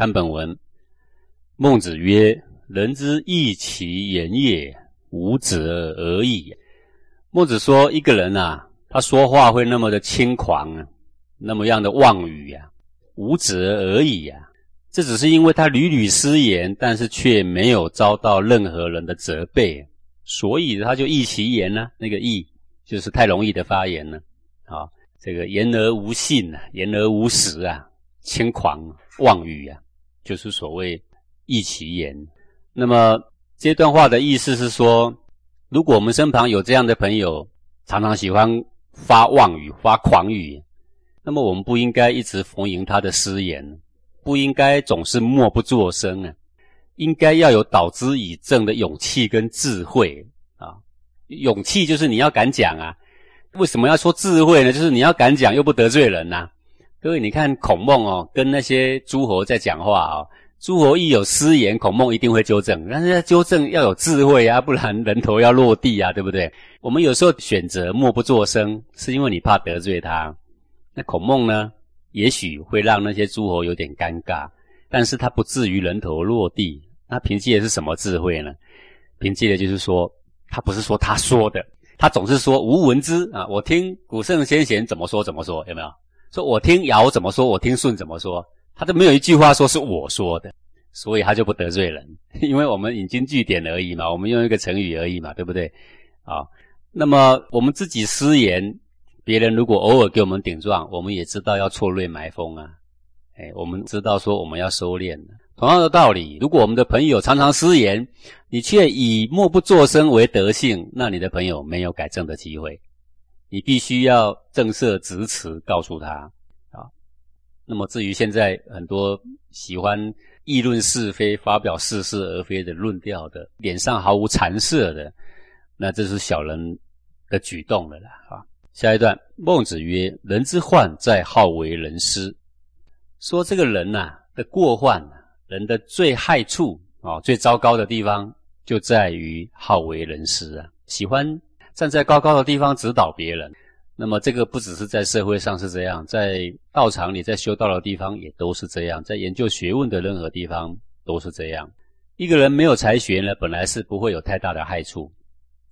看本文，孟子曰：“人之异其言也，无责而已。”孟子说，一个人啊，他说话会那么的轻狂啊，那么样的妄语呀，无责而已呀。这只是因为他屡屡失言，但是却没有遭到任何人的责备，所以他就易其言呢。那个易就是太容易的发言了。啊，这个言而无信啊，言而无实啊，轻狂妄语啊，就是所谓易其言。那么这段话的意思是说，如果我们身旁有这样的朋友，常常喜欢发妄语、发狂语，那么我们不应该一直逢迎他的失言。不应该总是默不作声啊，应该要有导之以正的勇气跟智慧啊。勇气就是你要敢讲啊。为什么要说智慧呢？就是你要敢讲又不得罪人呐。各位，你看孔孟哦，跟那些诸侯在讲话哦，诸侯一有失言，孔孟一定会纠正。但是要纠正要有智慧啊，不然人头要落地啊，对不对？我们有时候选择默不作声，是因为你怕得罪他。那孔孟呢？也许会让那些诸侯有点尴尬，但是他不至于人头落地。那凭借的是什么智慧呢？凭借的就是说，他不是说他说的，他总是说无闻之啊。我听古圣先贤怎么说怎么说，有没有？说我听尧怎么说，我听舜怎么说，他都没有一句话说是我说的，所以他就不得罪人，因为我们引经据典而已嘛，我们用一个成语而已嘛，对不对？啊，那么我们自己失言。别人如果偶尔给我们顶撞，我们也知道要错锐埋风啊，哎，我们知道说我们要收敛同样的道理，如果我们的朋友常常失言，你却以默不作声为德性，那你的朋友没有改正的机会。你必须要正色直辞告诉他啊。那么至于现在很多喜欢议论是非、发表似是而非的论调的，脸上毫无惭色的，那这是小人的举动了啦啊。下一段，孟子曰：“人之患在好为人师。”说这个人呐的过患，人的最害处啊，最糟糕的地方就在于好为人师啊，喜欢站在高高的地方指导别人。那么这个不只是在社会上是这样，在道场里，在修道的地方也都是这样，在研究学问的任何地方都是这样。一个人没有才学呢，本来是不会有太大的害处，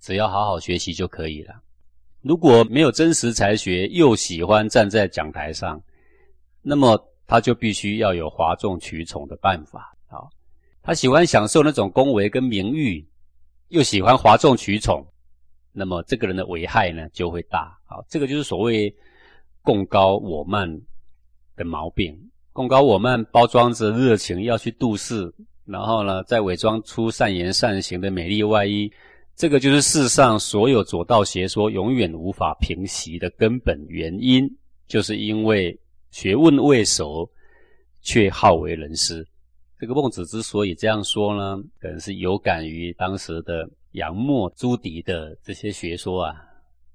只要好好学习就可以了。如果没有真实才学，又喜欢站在讲台上，那么他就必须要有哗众取宠的办法。好，他喜欢享受那种恭维跟名誉，又喜欢哗众取宠，那么这个人的危害呢就会大。好，这个就是所谓共高我慢的毛病。共高我慢，包装着热情要去度世，然后呢，再伪装出善言善行的美丽外衣。这个就是世上所有左道邪说永远无法平息的根本原因，就是因为学问未熟，却好为人师。这个孟子之所以这样说呢，可能是有感于当时的杨墨、朱棣的这些学说啊，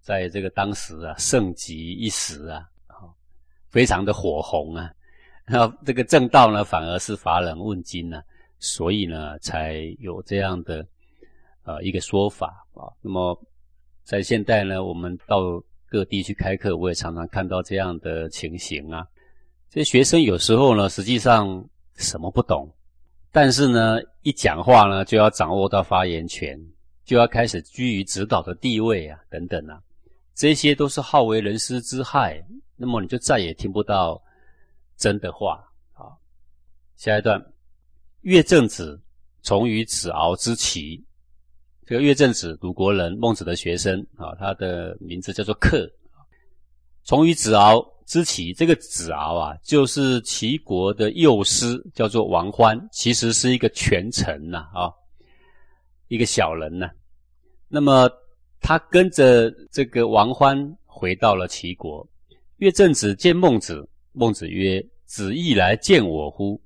在这个当时啊盛极一时啊，非常的火红啊。那这个正道呢，反而是乏人问津呢，所以呢，才有这样的。呃，一个说法啊。那么，在现代呢，我们到各地去开课，我也常常看到这样的情形啊。这些学生有时候呢，实际上什么不懂，但是呢，一讲话呢，就要掌握到发言权，就要开始居于指导的地位啊，等等啊，这些都是好为人师之害。那么，你就再也听不到真的话啊。下一段，乐正子从于子敖之齐。这个乐正子，鲁国人，孟子的学生啊，他的名字叫做克。从于子敖之齐，这个子敖啊，就是齐国的幼师，叫做王欢，其实是一个权臣呐啊，一个小人呐。那么他跟着这个王欢回到了齐国。乐正子见孟子，孟子曰：“子亦来见我乎？”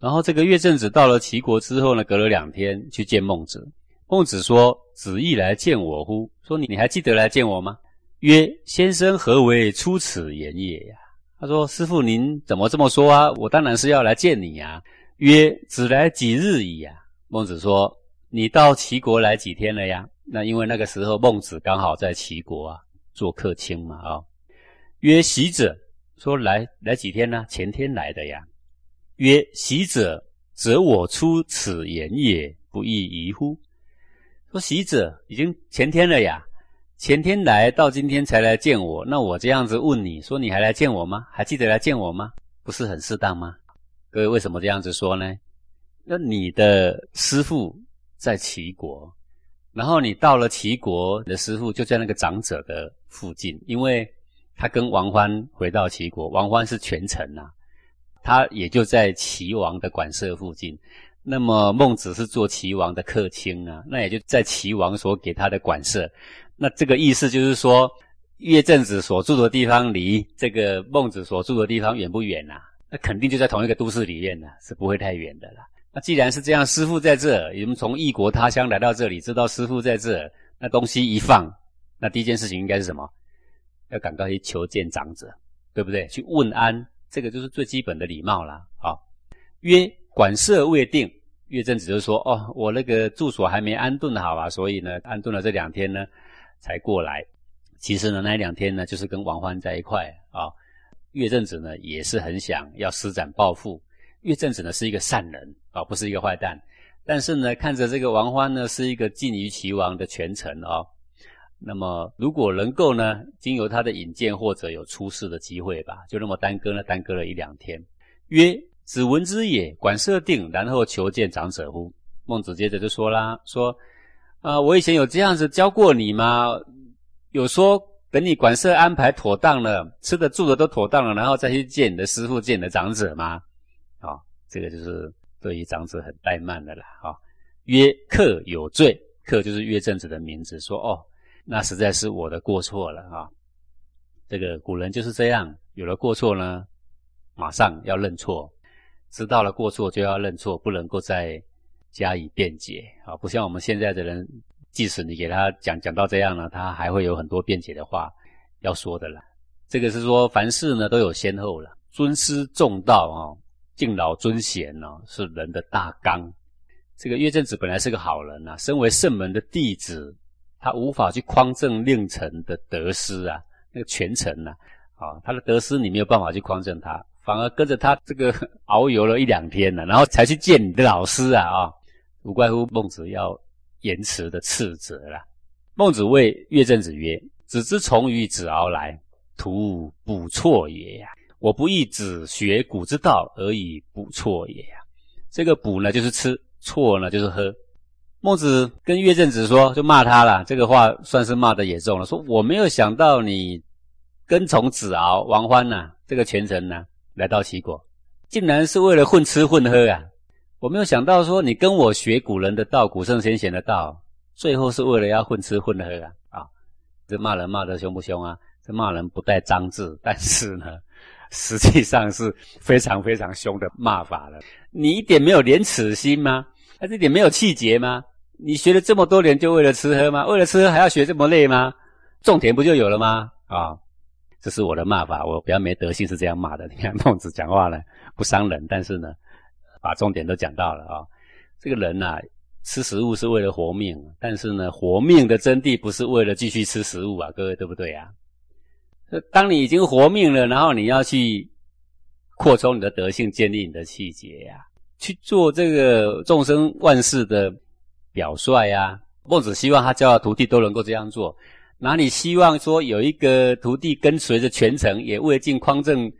然后这个乐正子到了齐国之后呢，隔了两天去见孟子。孟子说：“子亦来见我乎？”说：“你你还记得来见我吗？”曰：“先生何为出此言也呀？”他说：“师傅，您怎么这么说啊？我当然是要来见你呀。”曰：“子来几日矣呀？”孟子说：“你到齐国来几天了呀？”那因为那个时候孟子刚好在齐国啊做客卿嘛啊。曰：“习者说来来几天呢？前天来的呀。”曰：“喜者，则我出此言也，不亦疑乎？”说喜者已经前天了呀，前天来到今天才来见我，那我这样子问你说，你还来见我吗？还记得来见我吗？不是很适当吗？各位为什么这样子说呢？那你的师父在齐国，然后你到了齐国，的师傅就在那个长者的附近，因为他跟王欢回到齐国，王欢是权臣呐，他也就在齐王的馆舍附近。那么孟子是做齐王的客卿啊，那也就在齐王所给他的馆舍。那这个意思就是说，岳正子所住的地方离这个孟子所住的地方远不远呐？那肯定就在同一个都市里面呢，是不会太远的啦。那既然是这样，师傅在这，你们从异国他乡来到这里，知道师傅在这，那东西一放，那第一件事情应该是什么？要赶快去求见长者，对不对？去问安，这个就是最基本的礼貌啦。好，曰管舍未定，岳正子就说：“哦，我那个住所还没安顿好啊，所以呢，安顿了这两天呢，才过来。其实呢，那两天呢，就是跟王欢在一块啊。岳正子呢，也是很想要施展抱负。岳正子呢，是一个善人啊，不是一个坏蛋。但是呢，看着这个王欢呢，是一个近于齐王的权臣啊。那么，如果能够呢，经由他的引荐或者有出世的机会吧，就那么耽搁了，耽搁了一两天。曰。”子闻之也，管设定，然后求见长者乎？孟子接着就说啦：“说，啊，我以前有这样子教过你吗？有说等你管设安排妥当了，吃的住的都妥当了，然后再去见你的师傅，见你的长者吗？啊，这个就是对于长子很怠慢的了。啊，曰客有罪，客就是岳正子的名字。说哦，那实在是我的过错了啊。这个古人就是这样，有了过错呢，马上要认错。”知道了过错就要认错，不能够再加以辩解啊！不像我们现在的人，即使你给他讲讲到这样了，他还会有很多辩解的话要说的了。这个是说凡事呢都有先后了，尊师重道啊，敬老尊贤呢是人的大纲。这个岳正子本来是个好人呐，身为圣门的弟子，他无法去匡正令臣的得失啊，那个权臣呐，啊，他的得失你没有办法去匡正他。反而跟着他这个遨游了一两天了，然后才去见你的老师啊啊！无怪乎孟子要言辞的斥责了。孟子谓岳正子曰：“子之从于子敖来，徒补错也呀！我不亦子学古之道而以补错也呀？这个补呢，就是吃；错呢，就是喝。”孟子跟岳正子说，就骂他了。这个话算是骂的也重了，说我没有想到你跟从子敖、王欢呐，这个权臣呐。来到齐国，竟然是为了混吃混喝啊！我没有想到说你跟我学古人的道，古圣先贤的道，最后是为了要混吃混喝啊！啊，这骂人骂得凶不凶啊？这骂人不带脏字，但是呢，实际上是非常非常凶的骂法了。你一点没有廉耻心吗？还是一点没有气节吗？你学了这么多年，就为了吃喝吗？为了吃喝还要学这么累吗？种田不就有了吗？啊！这是我的骂法，我比较没德性，是这样骂的。你看孟子讲话呢，不伤人，但是呢，把重点都讲到了啊。这个人呐，吃食物是为了活命，但是呢，活命的真谛不是为了继续吃食物啊，各位对不对啊？当你已经活命了，然后你要去扩充你的德性，建立你的气节呀，去做这个众生万事的表率呀。孟子希望他教的徒弟都能够这样做。哪里希望说有一个徒弟跟随着全程，也未尽匡正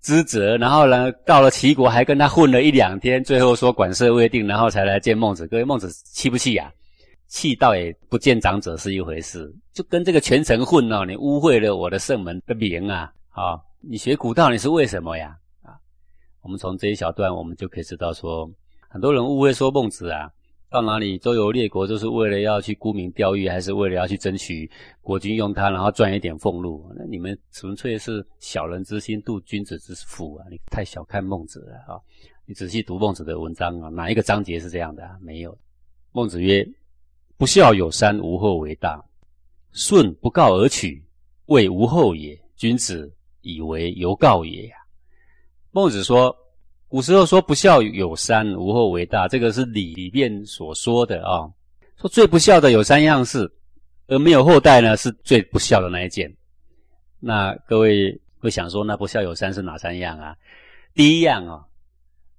之责，然后呢，到了齐国还跟他混了一两天，最后说管事未定，然后才来见孟子。各位，孟子气不气呀？气倒也不见长者是一回事，就跟这个全程混哦，你污秽了我的圣门的名啊！啊，你学古道你是为什么呀？啊，我们从这一小段我们就可以知道说，很多人误会说孟子啊。到哪里周游列国，就是为了要去沽名钓誉，还是为了要去争取国君用他，然后赚一点俸禄？那你们纯粹是小人之心度君子之腹啊！你太小看孟子了啊！你仔细读孟子的文章啊，哪一个章节是这样的？啊没有。孟子曰：“不孝有三，无后为大。舜不告而取，谓无后也。君子以为犹告也。”孟子说。古时候说不孝有三，无后为大，这个是礼里面所说的啊。说最不孝的有三样事，而没有后代呢，是最不孝的那一件。那各位会想说，那不孝有三是哪三样啊？第一样啊，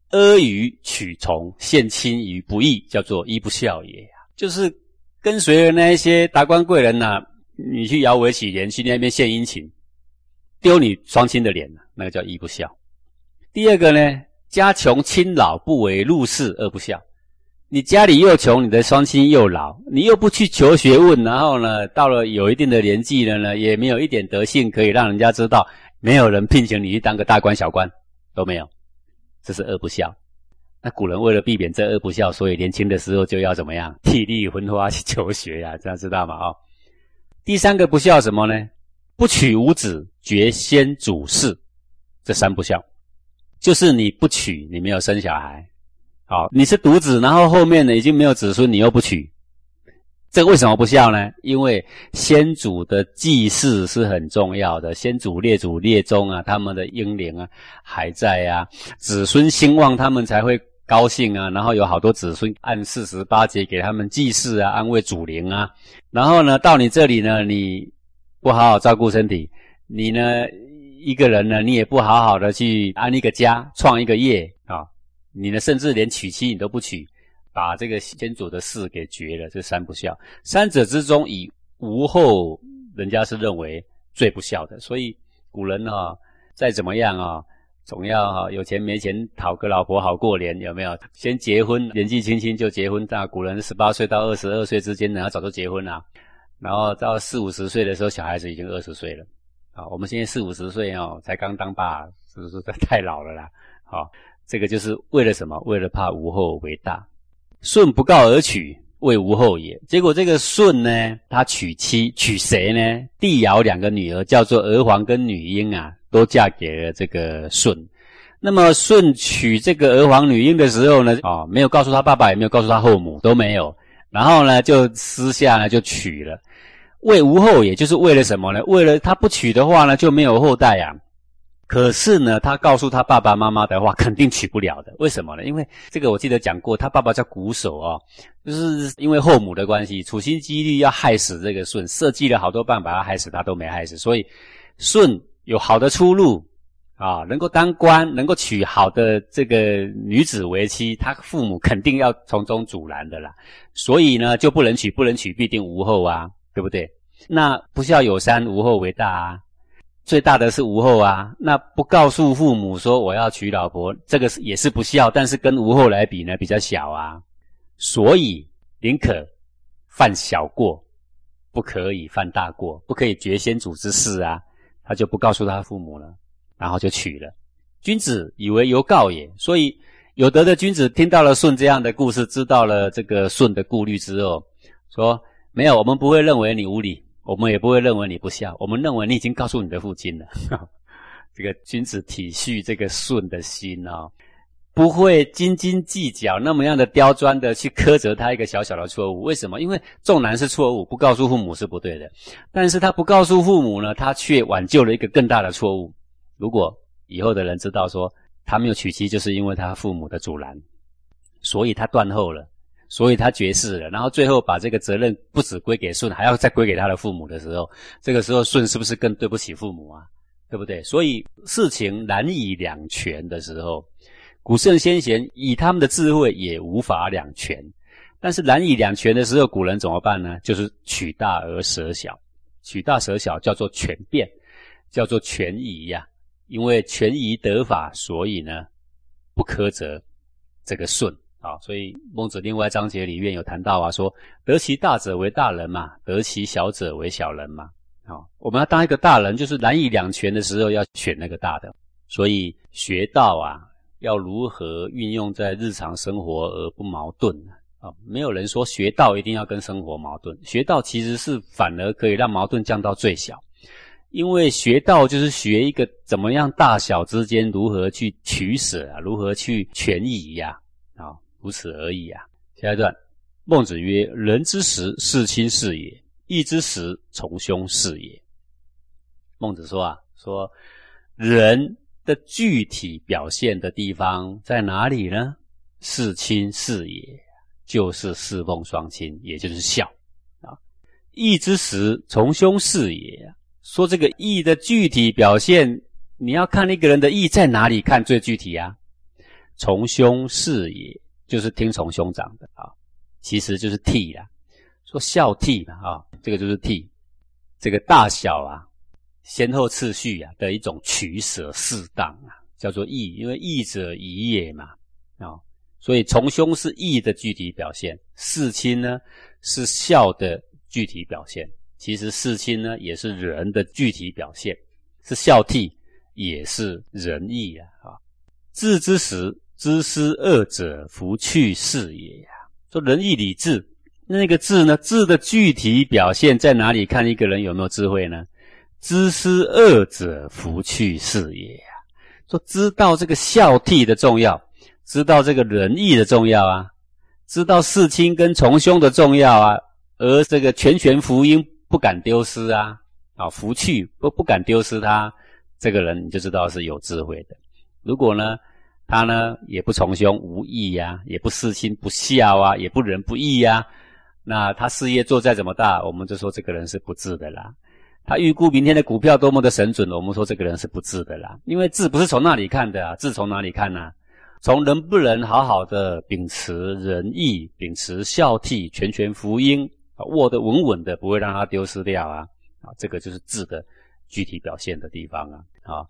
阿谀取从，献亲于不义，叫做一不孝也。就是跟随了那一些达官贵人呐，你去摇尾乞怜，去那边献殷勤，丢你双亲的脸，那个叫一不孝。第二个呢，家穷亲老，不为入仕，二不孝。你家里又穷，你的双亲又老，你又不去求学问，然后呢，到了有一定的年纪了呢，也没有一点德性可以让人家知道，没有人聘请你去当个大官小官，都没有。这是恶不孝。那古人为了避免这恶不孝，所以年轻的时候就要怎么样？体力昏花去求学呀，这样知道吗？哦，第三个不孝什么呢？不娶无子，绝先祖事。这三不孝，就是你不娶，你没有生小孩，好，你是独子，然后后面呢已经没有子孙，你又不娶。这个为什么不孝呢？因为先祖的祭祀是很重要的，先祖列祖列宗啊，他们的英灵啊还在啊，子孙兴旺，他们才会高兴啊。然后有好多子孙按四十八节给他们祭祀啊，安慰祖灵啊。然后呢，到你这里呢，你不好好照顾身体，你呢一个人呢，你也不好好的去安一个家，创一个业啊，你呢甚至连娶妻你都不娶。把这个先祖的事给绝了，这三不孝。三者之中，以无后，人家是认为最不孝的。所以古人哈，再怎么样啊，总要哈有钱没钱讨个老婆好过年，有没有？先结婚，年纪轻轻就结婚。大古人十八岁到二十二岁之间，然后早就结婚了。然后到四五十岁的时候，小孩子已经二十岁了。啊，我们现在四五十岁哦，才刚当爸，是不是太老了啦？好，这个就是为了什么？为了怕无后为大。舜不告而娶，为无后也。结果这个舜呢，他娶妻，娶谁呢？帝尧两个女儿，叫做娥皇跟女英啊，都嫁给了这个舜。那么舜娶这个娥皇女英的时候呢，啊，没有告诉他爸爸，也没有告诉他后母，都没有。然后呢，就私下呢就娶了，为无后，也就是为了什么呢？为了他不娶的话呢，就没有后代呀。可是呢，他告诉他爸爸妈妈的话，肯定娶不了的。为什么呢？因为这个我记得讲过，他爸爸叫瞽叟哦，就是因为后母的关系，处心积虑要害死这个舜，设计了好多办法要害死他，都没害死。所以舜有好的出路啊，能够当官，能够娶好的这个女子为妻，他父母肯定要从中阻拦的啦。所以呢，就不能娶，不能娶，必定无后啊，对不对？那不孝有三，无后为大啊。最大的是无后啊，那不告诉父母说我要娶老婆，这个也是不孝，但是跟无后来比呢，比较小啊。所以宁可犯小过，不可以犯大过，不可以绝先祖之事啊。他就不告诉他父母了，然后就娶了。君子以为犹告也，所以有德的君子听到了舜这样的故事，知道了这个舜的顾虑之后，说没有，我们不会认为你无礼。我们也不会认为你不孝，我们认为你已经告诉你的父亲了。这个君子体恤这个舜的心啊，不会斤斤计较，那么样的刁钻的去苛责他一个小小的错误。为什么？因为重男是错误，不告诉父母是不对的。但是他不告诉父母呢，他却挽救了一个更大的错误。如果以后的人知道说他没有娶妻，就是因为他父母的阻拦，所以他断后了。所以他绝世了，然后最后把这个责任不止归给舜，还要再归给他的父母的时候，这个时候舜是不是更对不起父母啊？对不对？所以事情难以两全的时候，古圣先贤以他们的智慧也无法两全。但是难以两全的时候，古人怎么办呢？就是取大而舍小，取大舍小叫做权变，叫做权宜呀。因为权宜得法，所以呢不苛责这个舜。啊，所以孟子另外章节里面有谈到啊，说得其大者为大人嘛，得其小者为小人嘛。好，我们要当一个大人，就是难以两全的时候，要选那个大的。所以学道啊，要如何运用在日常生活而不矛盾啊？没有人说学道一定要跟生活矛盾，学道其实是反而可以让矛盾降到最小，因为学道就是学一个怎么样大小之间如何去取舍啊，如何去权宜呀。啊如此而已啊！下一段，孟子曰：“人之时，事亲是也；义之时，从兄是也。”孟子说啊，说人的具体表现的地方在哪里呢？事亲是也，就是侍奉双亲，也就是孝啊。义之时，从兄是也。说这个义的具体表现，你要看一个人的义在哪里，看最具体啊。从兄事也，就是听从兄长的啊，其实就是悌啦，说孝悌嘛啊，这个就是悌，这个大小啊，先后次序啊的一种取舍适当啊，叫做义，因为义者宜也嘛啊，所以从兄是义的具体表现，事亲呢是孝的具体表现，其实事亲呢也是仁的具体表现，是孝悌也是仁义啊啊，治之时。知思二者，弗去是也呀。说仁义礼智，那个智呢？智的具体表现在哪里？看一个人有没有智慧呢？知思二者，弗去是也呀。说知道这个孝悌的重要，知道这个仁义的重要啊，知道事亲跟从兄的重要啊，而这个全权福音不敢丢失啊，啊，福去不不敢丢失他，这个人你就知道是有智慧的。如果呢？他呢也不从兄无义呀，也不事亲不孝啊，也不仁不义呀。那他事业做再怎么大，我们就说这个人是不智的啦。他预估明天的股票多么的神准，我们说这个人是不智的啦。因为智不是从那里看的啊，智从哪里看呢？从能不能好好的秉持仁义，秉持孝悌，全权福音啊，握得稳稳的，不会让他丢失掉啊。啊，这个就是智的具体表现的地方啊。啊。